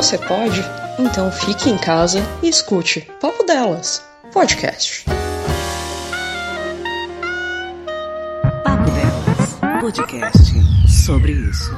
Você pode? Então fique em casa e escute Papo Delas, podcast. Papo Delas, podcast sobre isso.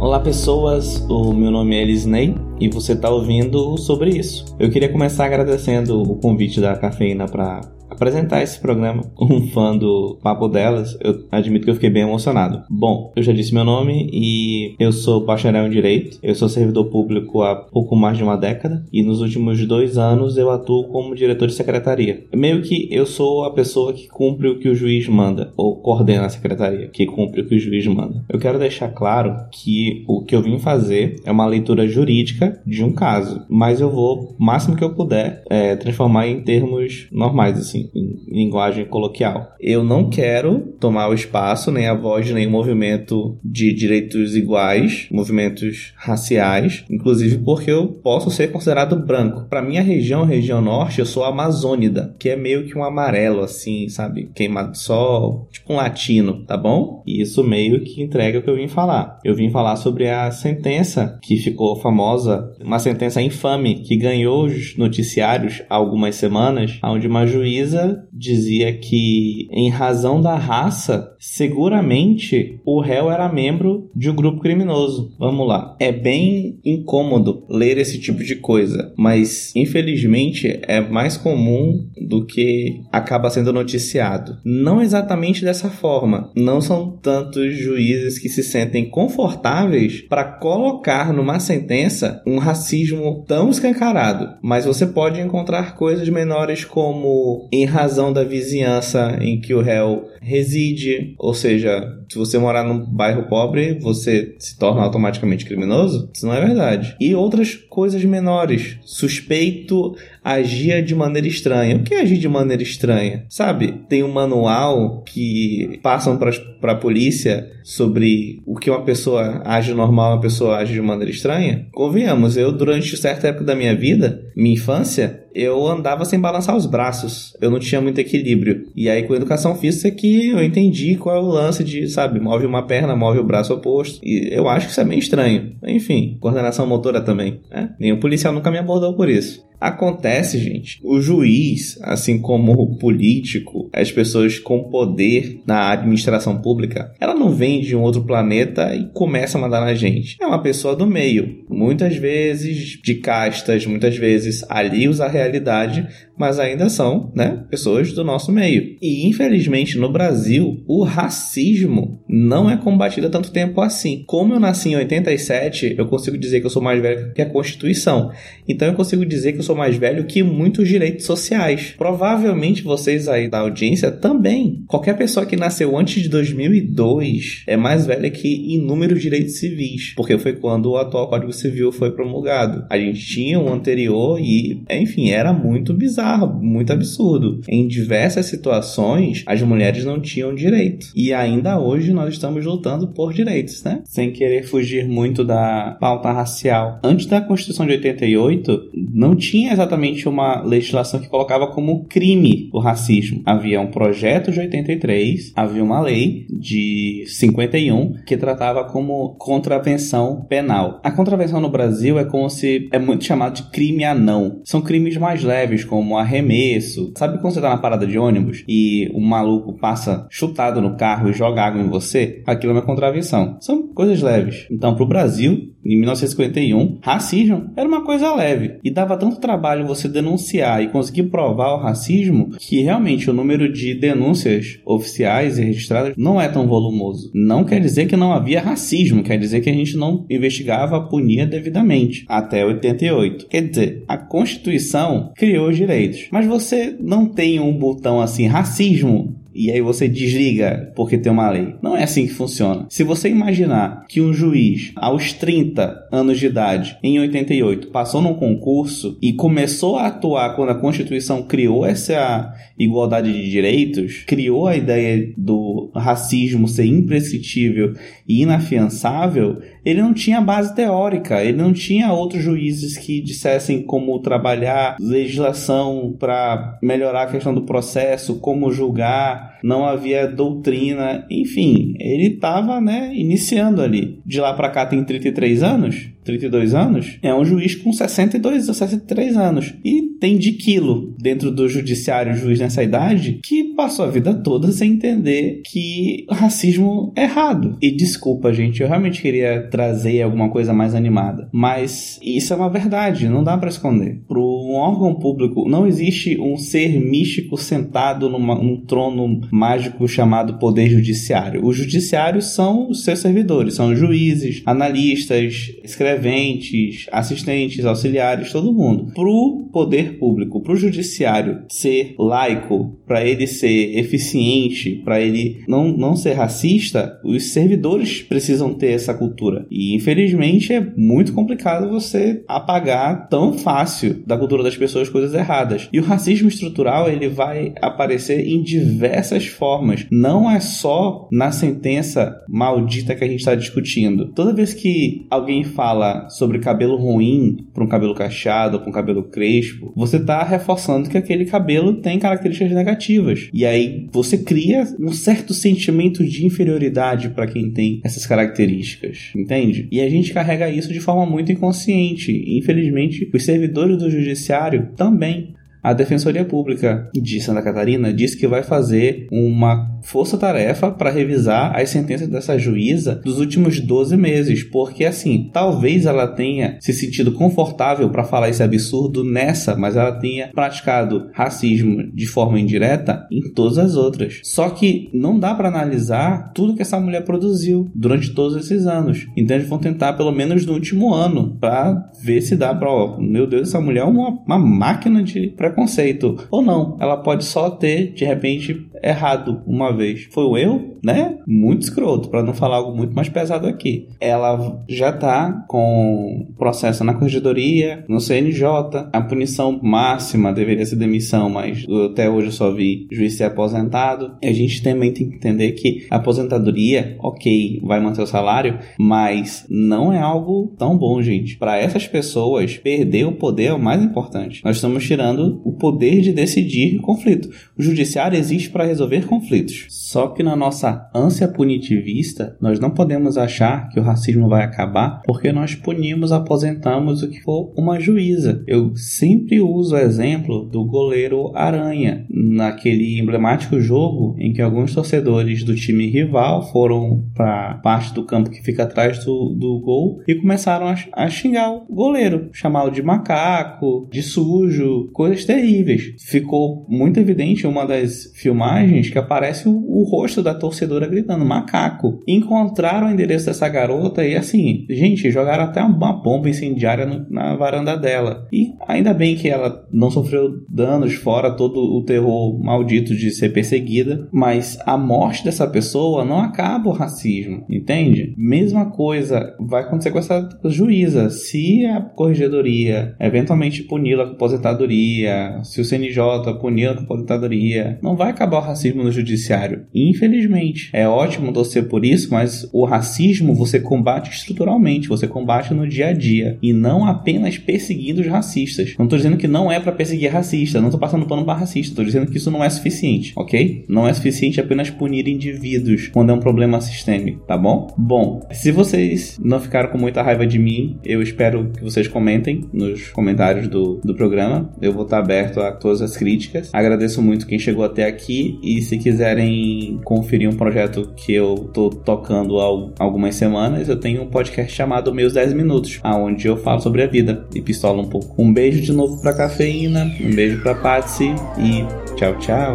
Olá pessoas, o meu nome é Elisney e você está ouvindo sobre isso. Eu queria começar agradecendo o convite da Cafeína para apresentar esse programa. Um fã do Papo Delas, eu admito que eu fiquei bem emocionado. Bom, eu já disse meu nome e eu sou bacharel em Direito. Eu sou servidor público há pouco mais de uma década e nos últimos dois anos eu atuo como diretor de secretaria. Meio que eu sou a pessoa que cumpre o que o juiz manda, ou coordena a secretaria, que cumpre o que o juiz manda. Eu quero deixar claro que o que eu vim fazer é uma leitura jurídica de um caso, mas eu vou, máximo que eu puder, é, transformar em termos normais, assim, em linguagem coloquial. Eu não quero tomar o espaço, nem a voz de nenhum movimento de direitos iguais, movimentos raciais, inclusive porque eu posso ser considerado branco. Para minha região, região norte, eu sou amazônida, que é meio que um amarelo, assim, sabe? Queimado de sol, tipo um latino, tá bom? E isso meio que entrega o que eu vim falar. Eu vim falar sobre a sentença que ficou famosa, uma sentença infame que ganhou os noticiários há algumas semanas, onde uma juíza dizia que, em razão da raça, seguramente o réu era membro de um grupo criminoso. Vamos lá. É bem incômodo ler esse tipo de coisa, mas infelizmente é mais comum do que acaba sendo noticiado. Não exatamente dessa forma. Não são tantos juízes que se sentem confortáveis para colocar numa sentença um racismo tão escancarado, mas você pode encontrar coisas menores como em razão da vizinhança em que o réu reside, ou seja, se você morar num bairro pobre, você se torna automaticamente criminoso? Isso não é verdade. E outras coisas menores. Suspeito agia de maneira estranha. O que é agir de maneira estranha? Sabe, tem um manual que passam para a polícia sobre o que uma pessoa age normal, uma pessoa age de maneira estranha. Convenhamos, eu durante certa época da minha vida, minha infância, eu andava sem balançar os braços. Eu não tinha muito equilíbrio. E aí com a educação física que eu entendi qual é o lance de, sabe, move uma perna, move o braço oposto. E eu acho que isso é meio estranho. Enfim, coordenação motora também. Né? Nenhum policial nunca me abordou por isso. Acontece, gente. O juiz, assim como o político, as pessoas com poder na administração pública, ela não vem de um outro planeta e começa a mandar na gente. É uma pessoa do meio. Muitas vezes de castas, muitas vezes alios à realidade, mas ainda são, né, pessoas do nosso meio. E infelizmente no Brasil, o racismo não é combatido há tanto tempo assim. Como eu nasci em 87, eu consigo dizer que eu sou mais velho que a Constituição. Então eu consigo dizer que eu sou mais velho que muitos direitos sociais. Provavelmente vocês aí da audiência também. Qualquer pessoa que nasceu antes de 2002 é mais velha que inúmeros direitos civis, porque foi quando o atual Código Civil foi promulgado. A gente tinha um anterior e, enfim, era muito bizarro, muito absurdo. Em diversas situações, as mulheres não tinham direito. E ainda hoje nós estamos lutando por direitos, né? Sem querer fugir muito da pauta racial. Antes da Constituição de 88, não tinha exatamente uma legislação que colocava como crime o racismo. Havia um projeto de 83, havia uma lei de 51 que tratava como contravenção penal. A contravenção no Brasil é como se é muito chamado de crime anão. São crimes mais leves, como arremesso. Sabe quando você tá na parada de ônibus e o maluco passa chutado no carro e joga água em você? Aquilo é uma contravenção. São coisas leves. Então, pro Brasil, em 1951, racismo era uma coisa leve e dava tanto trabalho você denunciar e conseguir provar o racismo que realmente o número de denúncias oficiais e registradas não é tão volumoso. Não quer dizer que não havia racismo, quer dizer que a gente não investigava, punia devidamente até 88. Quer dizer, a Constituição criou os direitos, mas você não tem um botão assim racismo e aí você desliga porque tem uma lei. Não é assim que funciona. Se você imaginar que um juiz aos 30 anos de idade em 88 passou num concurso e começou a atuar quando a Constituição criou essa igualdade de direitos, criou a ideia do racismo ser imprescritível e inafiançável, ele não tinha base teórica, ele não tinha outros juízes que dissessem como trabalhar legislação para melhorar a questão do processo, como julgar, não havia doutrina, enfim, ele estava, né, iniciando ali. De lá para cá tem 33 anos, Beijo. 32 anos, é um juiz com 62 ou 63 anos. E tem de quilo dentro do judiciário, juiz nessa idade, que passou a vida toda sem entender que racismo é errado. E desculpa, gente, eu realmente queria trazer alguma coisa mais animada. Mas isso é uma verdade, não dá para esconder. Para um órgão público, não existe um ser místico sentado numa, num trono mágico chamado Poder Judiciário. Os judiciários são os seus servidores, são juízes, analistas, escreventes, assistentes, auxiliares, todo mundo. Para o poder público, para o judiciário ser laico, para ele ser eficiente, para ele não, não ser racista, os servidores precisam ter essa cultura. E infelizmente é muito complicado você apagar tão fácil da cultura das pessoas coisas erradas. E o racismo estrutural ele vai aparecer em diversas formas. Não é só na sentença maldita que a gente está discutindo. Toda vez que alguém fala sobre cabelo ruim para um cabelo cacheado, para um cabelo crespo, você está reforçando que aquele cabelo tem características negativas. E aí você cria um certo sentimento de inferioridade para quem tem essas características, entende? E a gente carrega isso de forma muito inconsciente. Infelizmente, os servidores do judiciário também. A Defensoria Pública de Santa Catarina diz que vai fazer uma força-tarefa para revisar as sentenças dessa juíza dos últimos 12 meses, porque assim, talvez ela tenha se sentido confortável para falar esse absurdo nessa, mas ela tenha praticado racismo de forma indireta em todas as outras. Só que não dá para analisar tudo que essa mulher produziu durante todos esses anos. Então eles vão tentar pelo menos no último ano para ver se dá para, meu Deus, essa mulher é uma, uma máquina de preconceito ou não. Ela pode só ter de repente errado uma vez. Foi o erro, né? Muito escroto, para não falar algo muito mais pesado aqui. Ela já tá com processo na corregedoria, no CNJ. A punição máxima deveria ser demissão, mas até hoje eu só vi juiz ser aposentado. A gente também tem que entender que a aposentadoria, ok, vai manter o salário, mas não é algo tão bom, gente. Para essas pessoas, perder o poder é o mais importante. Nós estamos tirando o poder de decidir conflito. O judiciário existe para resolver conflitos. Só que na nossa ânsia punitivista, nós não podemos achar que o racismo vai acabar porque nós punimos, aposentamos o que for uma juíza. Eu sempre uso o exemplo do goleiro Aranha, naquele emblemático jogo em que alguns torcedores do time rival foram para parte do campo que fica atrás do, do gol e começaram a, a xingar o goleiro, chamá-lo de macaco, de sujo, coisas terríveis. Ficou muito evidente uma das filmagens imagens que aparece o, o, rosto da torcedora gritando macaco. Encontraram o endereço dessa garota e assim, gente, jogaram até uma bomba incendiária no, na varanda dela. E ainda bem que ela não sofreu danos fora todo o terror maldito de ser perseguida, mas a morte dessa pessoa não acaba o racismo, entende? Mesma coisa vai acontecer com essa juíza. Se a corregedoria eventualmente puni-la com aposentadoria, se o CNJ punir com aposentadoria, não vai acabar o racismo no judiciário. Infelizmente. É ótimo torcer por isso, mas o racismo você combate estruturalmente, você combate no dia a dia. E não apenas perseguindo os racistas. Não tô dizendo que não é para perseguir racista, não tô passando pano para racista, tô dizendo que isso não é suficiente, ok? Não é suficiente apenas punir indivíduos quando é um problema sistêmico, tá bom? Bom, se vocês não ficaram com muita raiva de mim, eu espero que vocês comentem nos comentários do, do programa. Eu vou estar aberto a todas as críticas. Agradeço muito quem chegou até aqui e se quiserem conferir um projeto que eu tô tocando há algumas semanas, eu tenho um podcast chamado Meus 10 Minutos, aonde eu falo sobre a vida e pistola um pouco. Um beijo de novo pra cafeína, um beijo pra Patsy e tchau, tchau.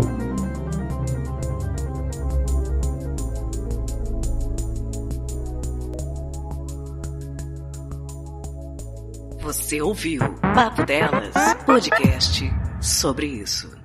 Você ouviu Papo Delas, podcast sobre isso.